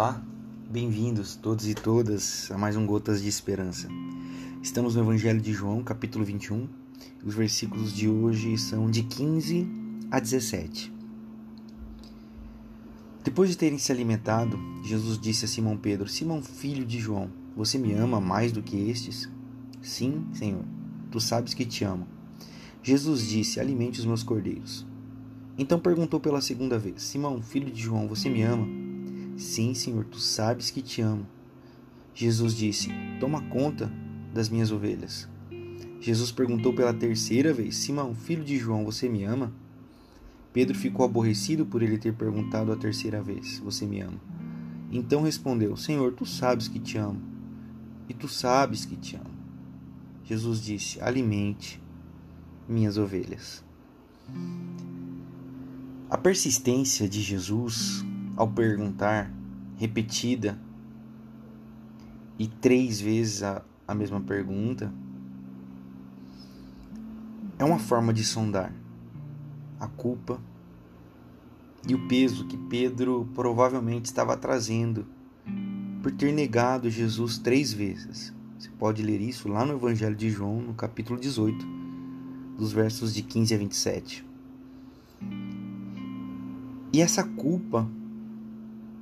Olá, bem-vindos todos e todas a mais um Gotas de Esperança. Estamos no Evangelho de João, capítulo 21. E os versículos de hoje são de 15 a 17. Depois de terem se alimentado, Jesus disse a Simão Pedro: Simão, filho de João, você me ama mais do que estes? Sim, Senhor, tu sabes que te amo. Jesus disse: Alimente os meus cordeiros. Então perguntou pela segunda vez: Simão, filho de João, você me ama? Sim, Senhor, tu sabes que te amo. Jesus disse: Toma conta das minhas ovelhas. Jesus perguntou pela terceira vez: Simão, filho de João, você me ama? Pedro ficou aborrecido por ele ter perguntado a terceira vez: Você me ama? Então respondeu: Senhor, tu sabes que te amo. E tu sabes que te amo. Jesus disse: Alimente minhas ovelhas. A persistência de Jesus ao perguntar repetida e três vezes a, a mesma pergunta, é uma forma de sondar a culpa e o peso que Pedro provavelmente estava trazendo por ter negado Jesus três vezes. Você pode ler isso lá no Evangelho de João, no capítulo 18, dos versos de 15 a 27. E essa culpa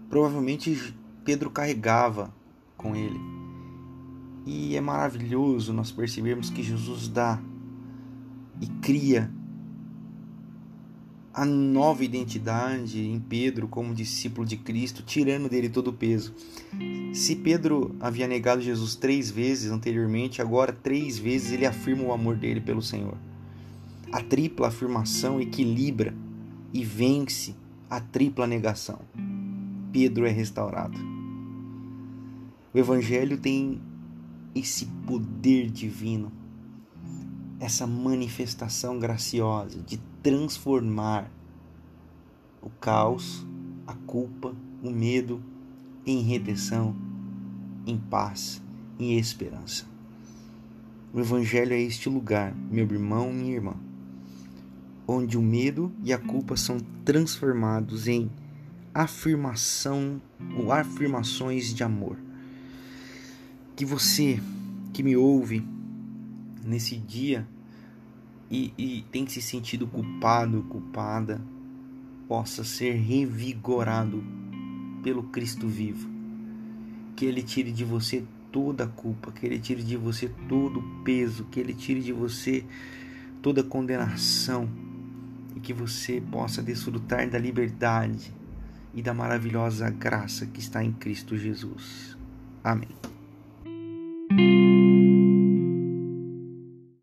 provavelmente Pedro carregava com ele. E é maravilhoso nós percebermos que Jesus dá e cria a nova identidade em Pedro como discípulo de Cristo, tirando dele todo o peso. Se Pedro havia negado Jesus três vezes anteriormente, agora três vezes ele afirma o amor dele pelo Senhor. A tripla afirmação equilibra e vence a tripla negação. Pedro é restaurado. O Evangelho tem esse poder divino, essa manifestação graciosa de transformar o caos, a culpa, o medo em redenção, em paz, em esperança. O Evangelho é este lugar, meu irmão, minha irmã, onde o medo e a culpa são transformados em afirmação ou afirmações de amor. Que você que me ouve nesse dia e, e tem se sentido culpado, culpada, possa ser revigorado pelo Cristo vivo. Que Ele tire de você toda a culpa, que Ele tire de você todo o peso, que Ele tire de você toda a condenação e que você possa desfrutar da liberdade e da maravilhosa graça que está em Cristo Jesus. Amém.